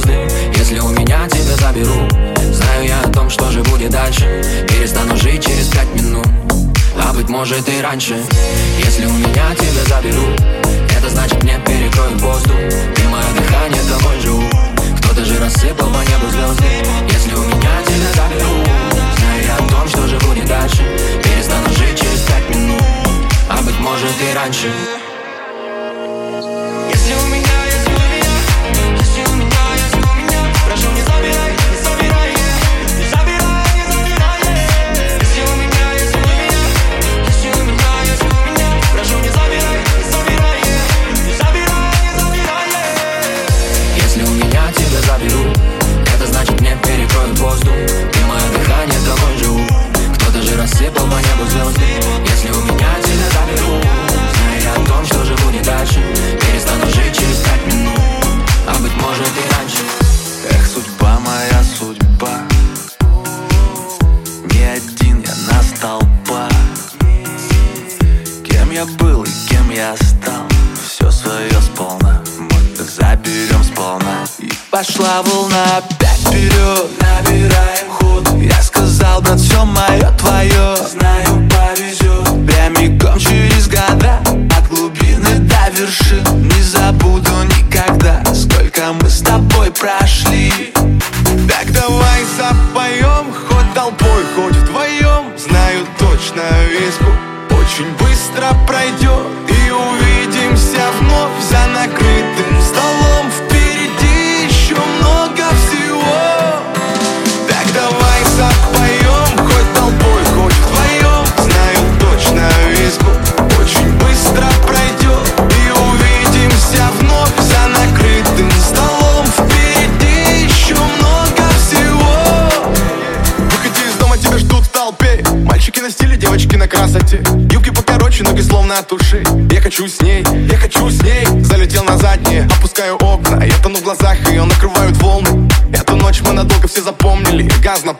звезды. Если у меня тебя заберу Знаю я о том, что же будет дальше. Перестану жить через пять минут А быть может и раньше. Если у меня тебя заберу Это значит мне перекроют воздух. Ты мое дыхание, тобой живу Кто-то же рассыпал по небу звезды. Если у меня тебя заберу Знаю я о том, что же будет дальше. Перестану жить через пять минут А быть может и раньше. по небу звезды Если у меня тебя заберу Зная о том, что живу не дальше. Перестану жить через пять минут. А быть может и раньше. Эх, судьба моя, судьба. Не один я на столба Кем я был и кем я стал? Все свое сполна. Мы заберем сполна. И пошла волна. хочу с ней, я хочу с ней. Залетел на задние, опускаю окна Я тону в глазах, ее накрывают волны. Эту ночь мы надолго все запомнили Газ на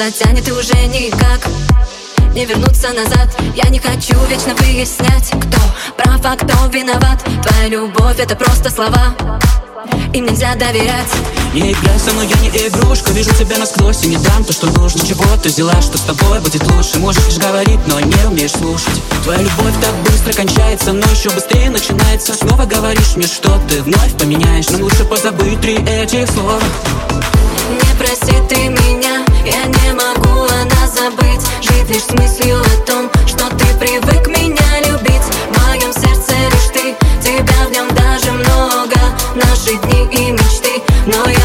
затянет и уже никак. Не вернуться назад. Я не хочу вечно выяснять, кто прав, а кто виноват. Твоя любовь — это просто слова, им нельзя доверять. Не играй со мной, я не игрушка. Вижу тебя насквозь и не дам то, что нужно. Чего ты взяла, что с тобой будет лучше? Можешь лишь говорить, но не умеешь слушать. Твоя любовь так быстро кончается Но еще быстрее начинается. Снова говоришь мне, что ты вновь поменяешь. Нам лучше позабыть три этих слова. Не проси ты меня. Я не могу она забыть. Жить лишь с мыслью о том, что ты привык меня любить. В моем сердце лишь ты, тебя в нем даже много. Наши дни и мечты, но я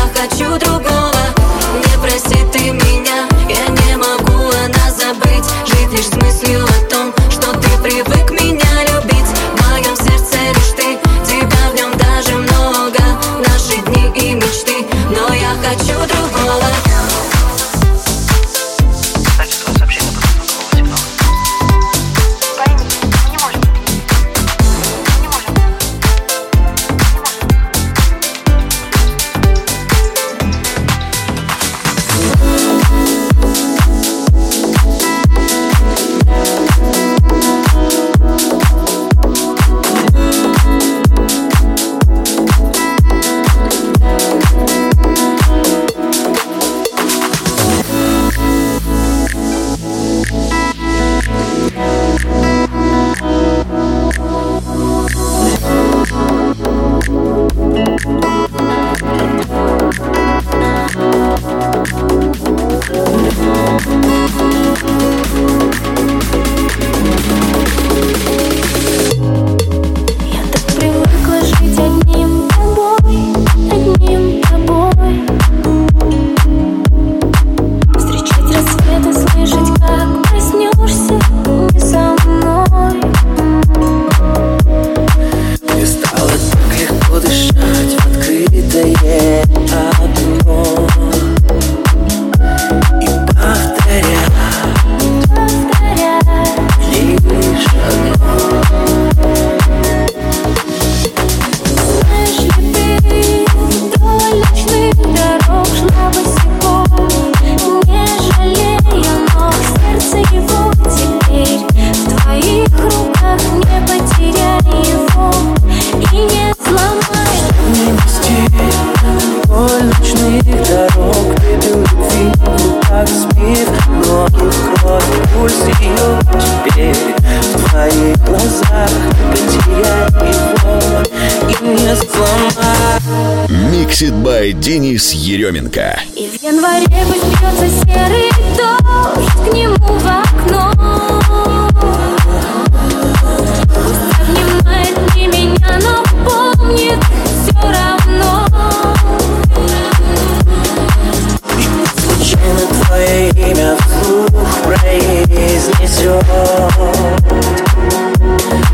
снесет.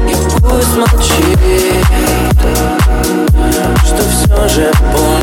И пусть молчит Что все же помнит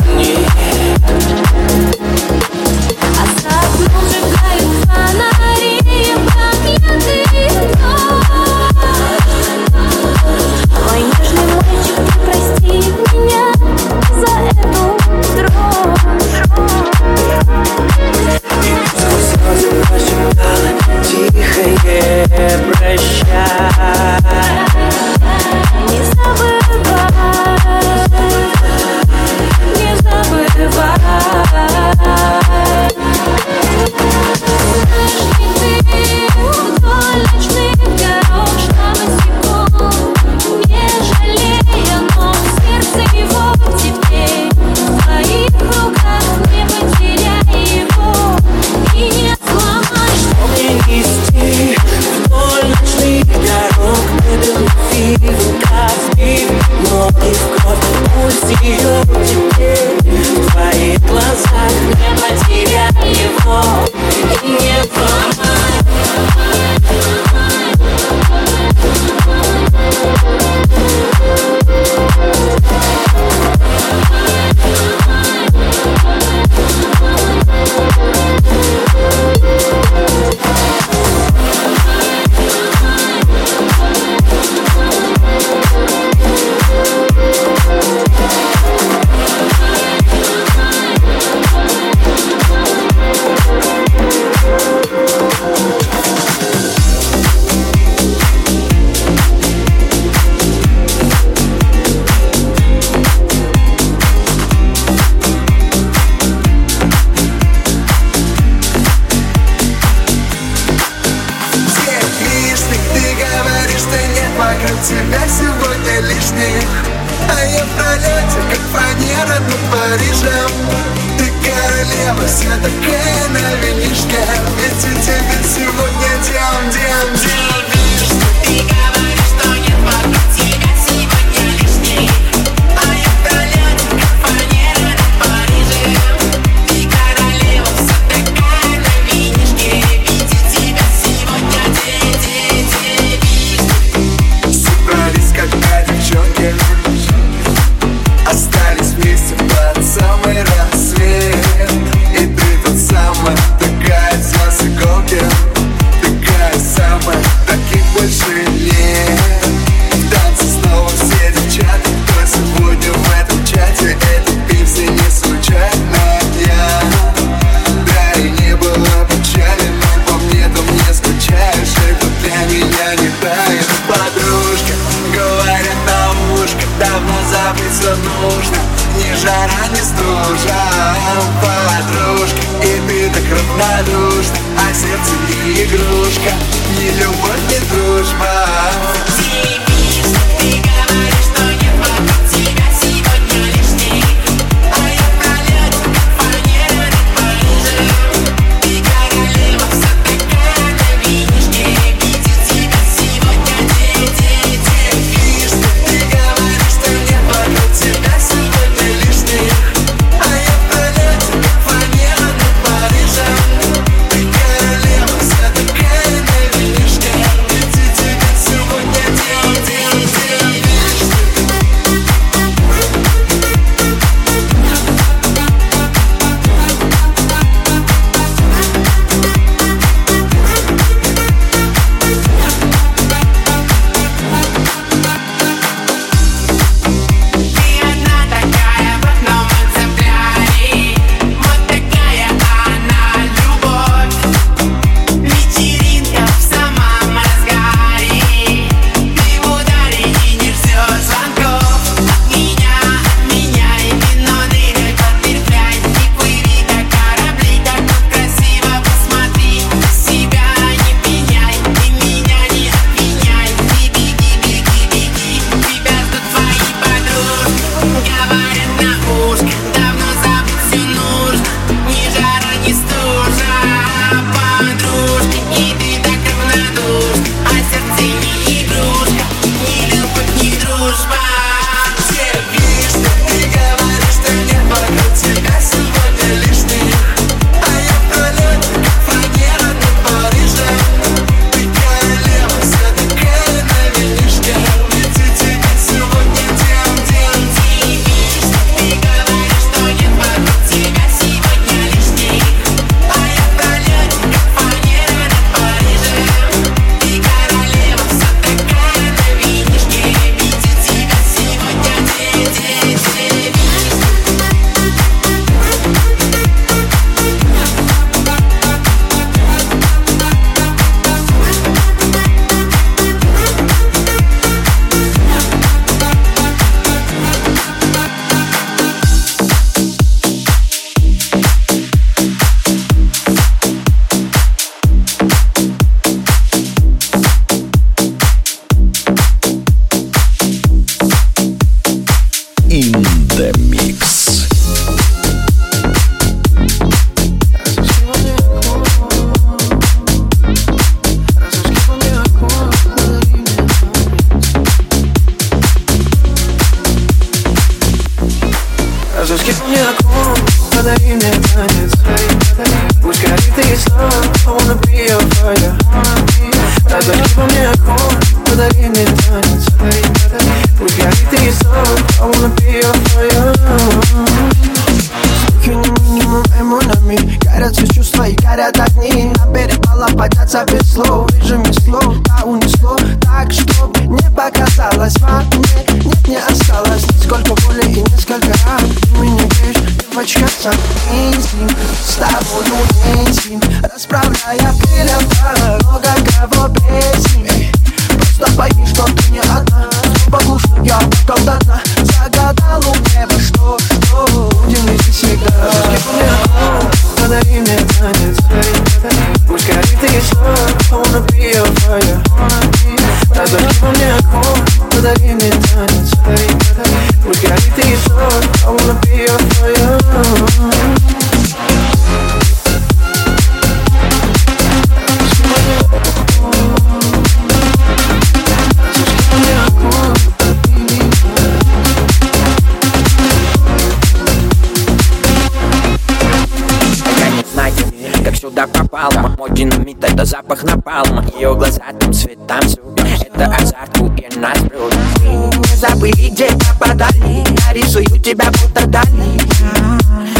рисую тебя будто дали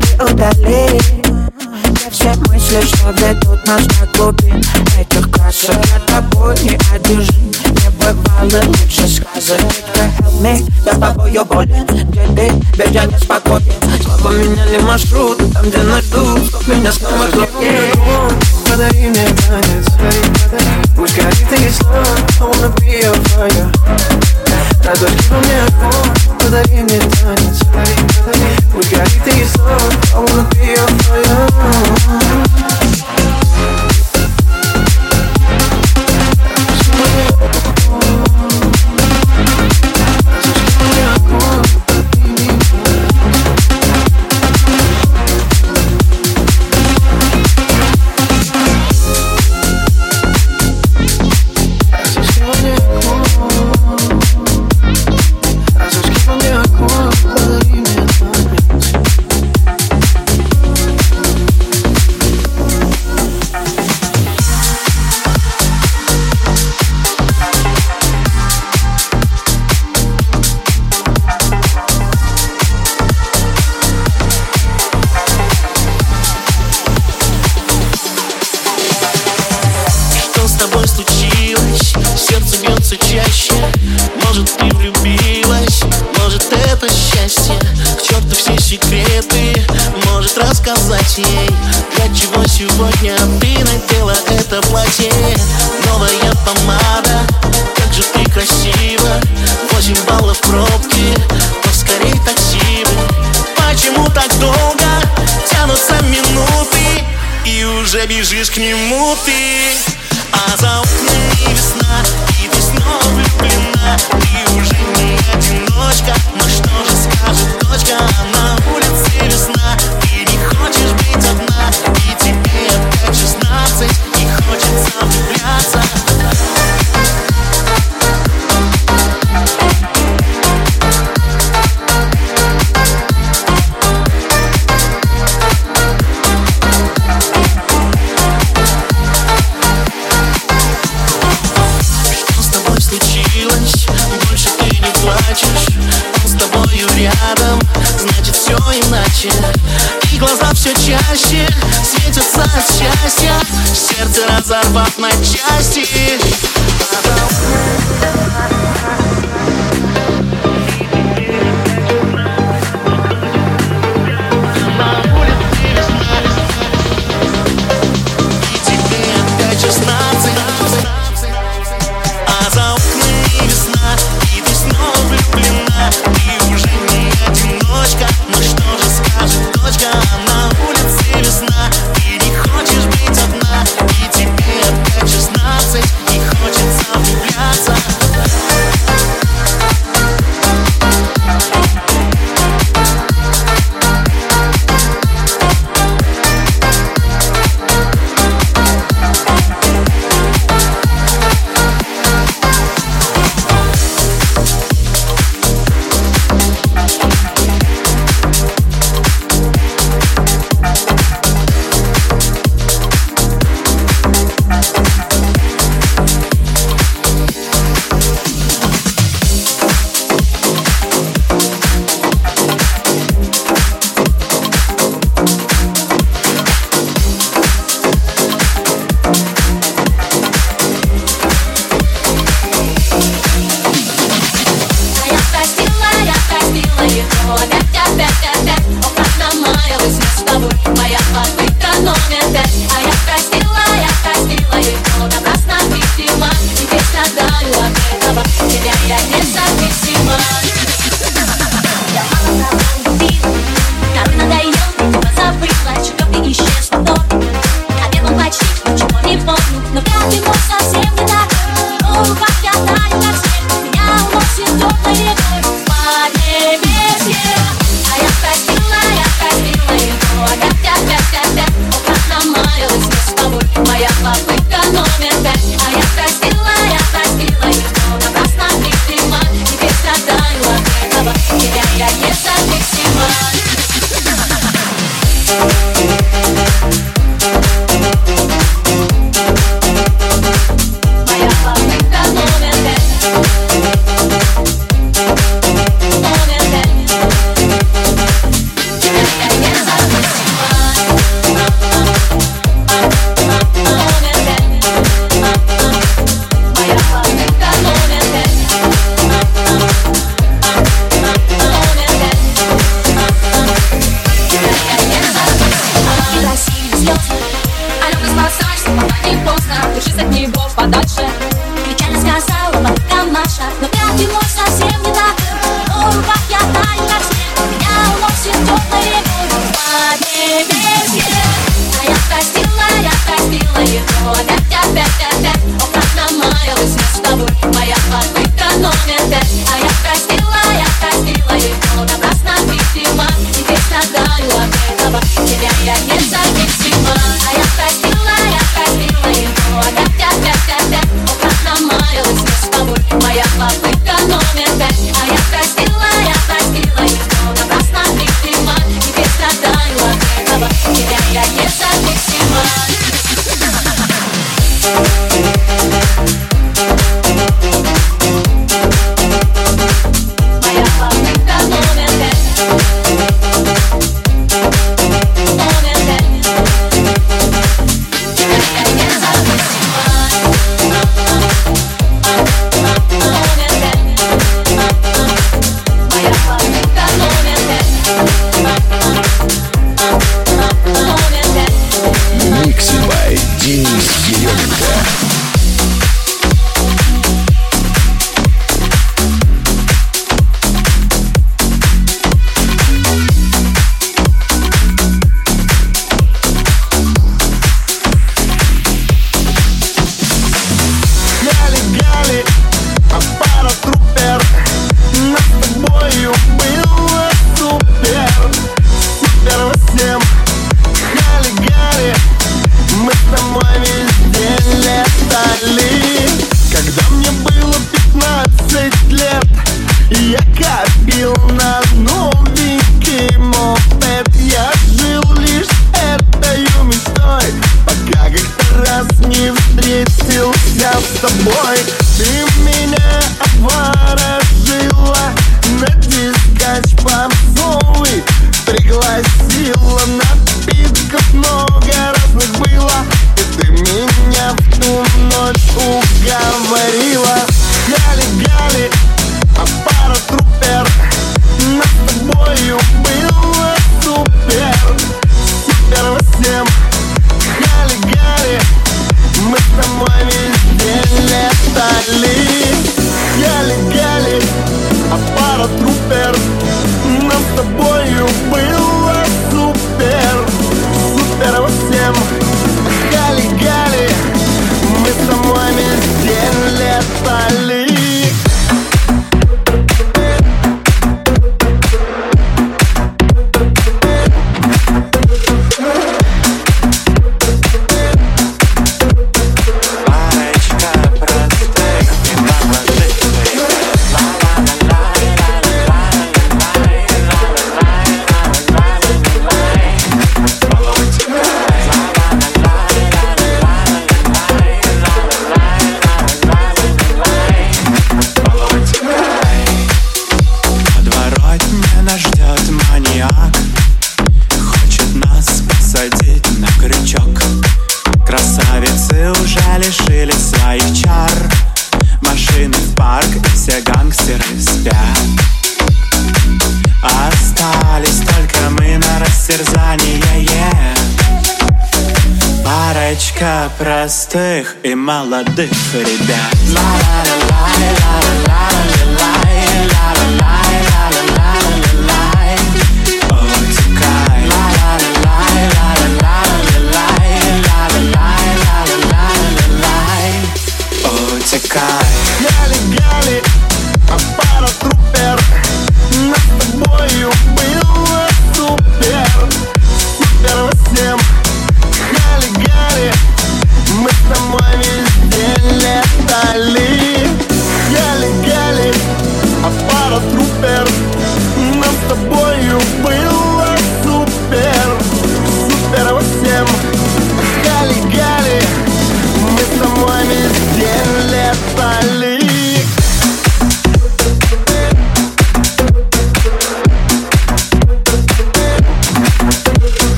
Ты удали Я все мысли, что ведут нас на глубин Этих красок я тобой не одержим. Не бывало лучше сказок Help me, я с тобою болен. Где ты, ведь я не спокоен Слабо меняли маршрут, там где нас ждут Чтоб меня снова хлопнет Подари мне танец Пусть горит и слава I wanna be a fire Подари мне огонь, подари мне танец Подари, подари, пусть горит и сон, а внутри я твоя can you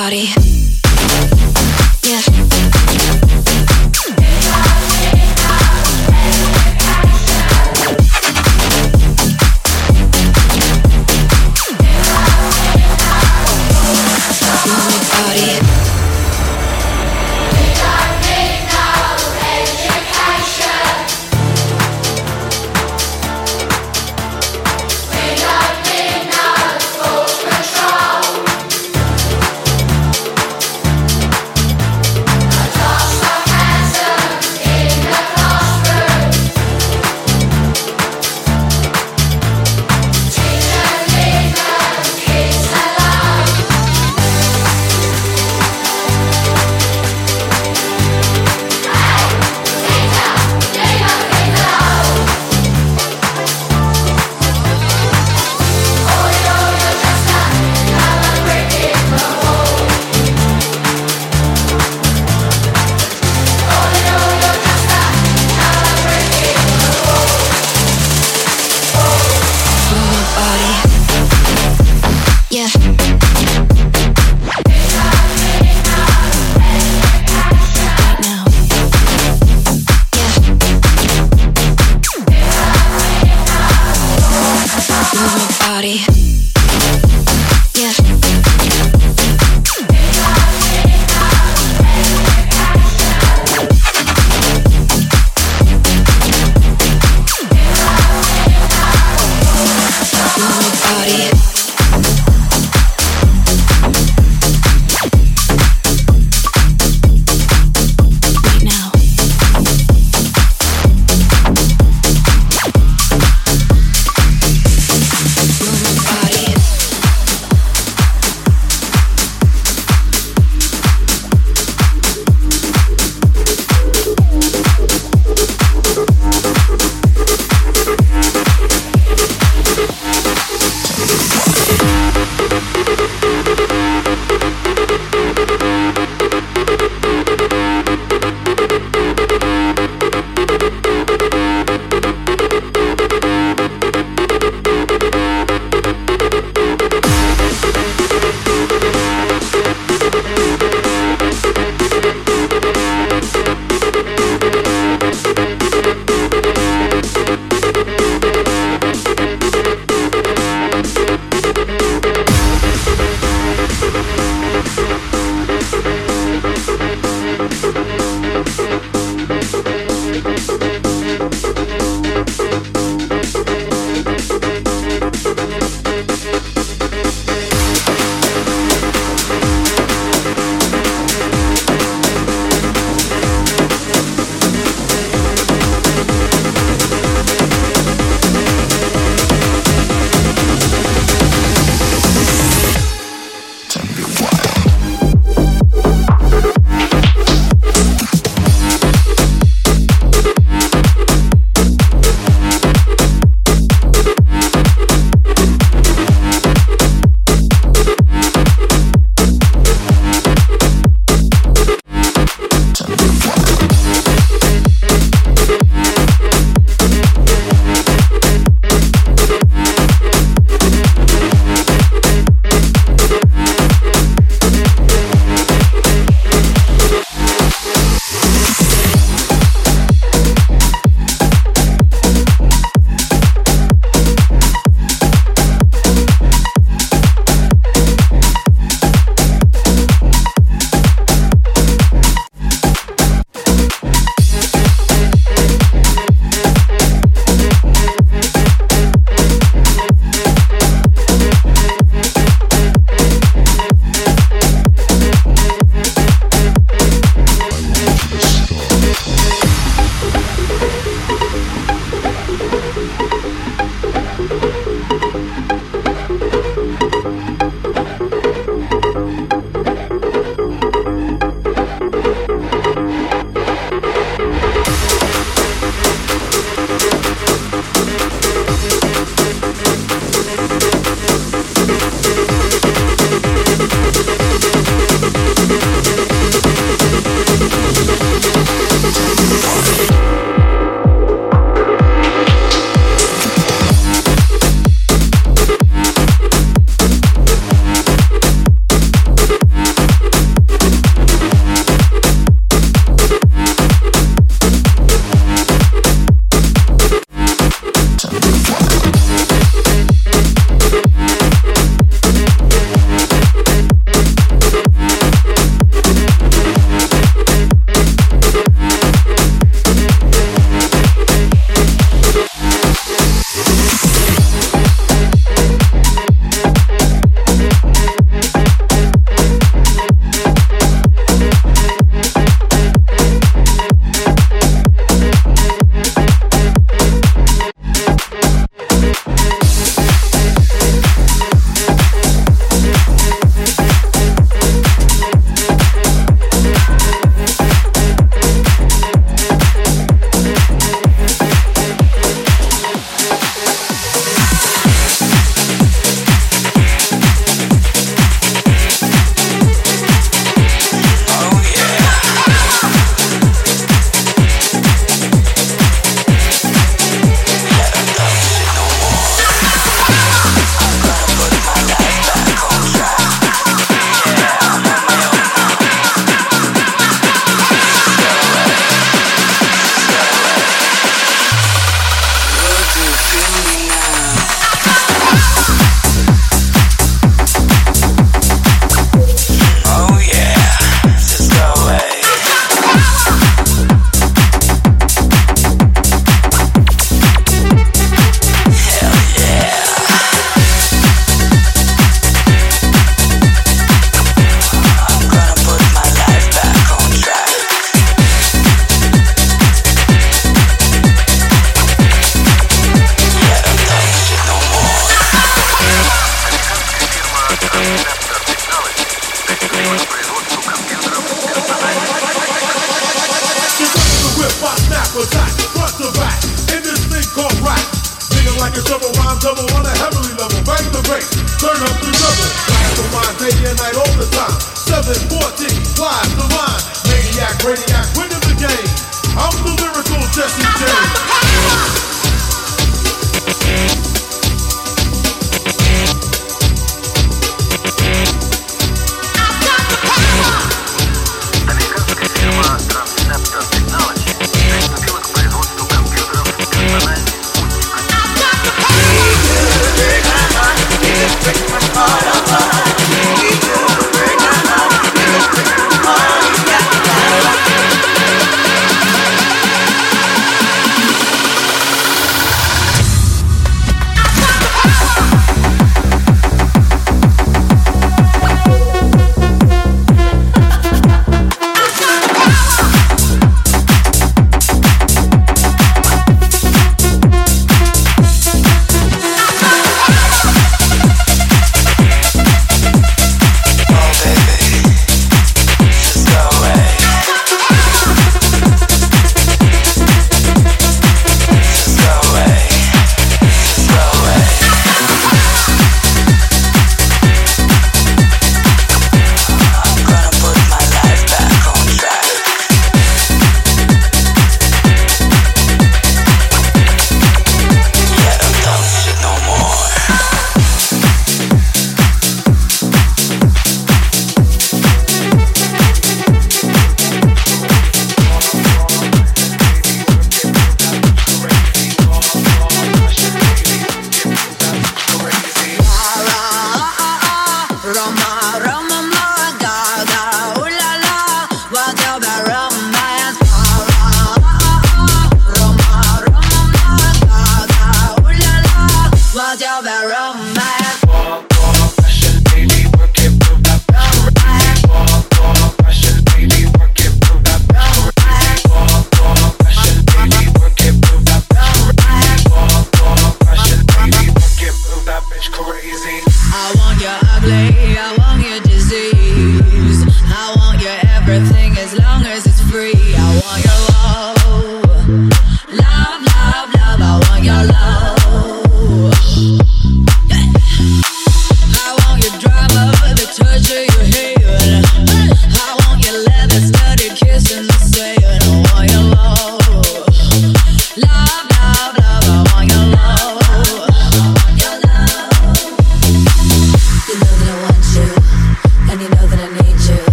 party.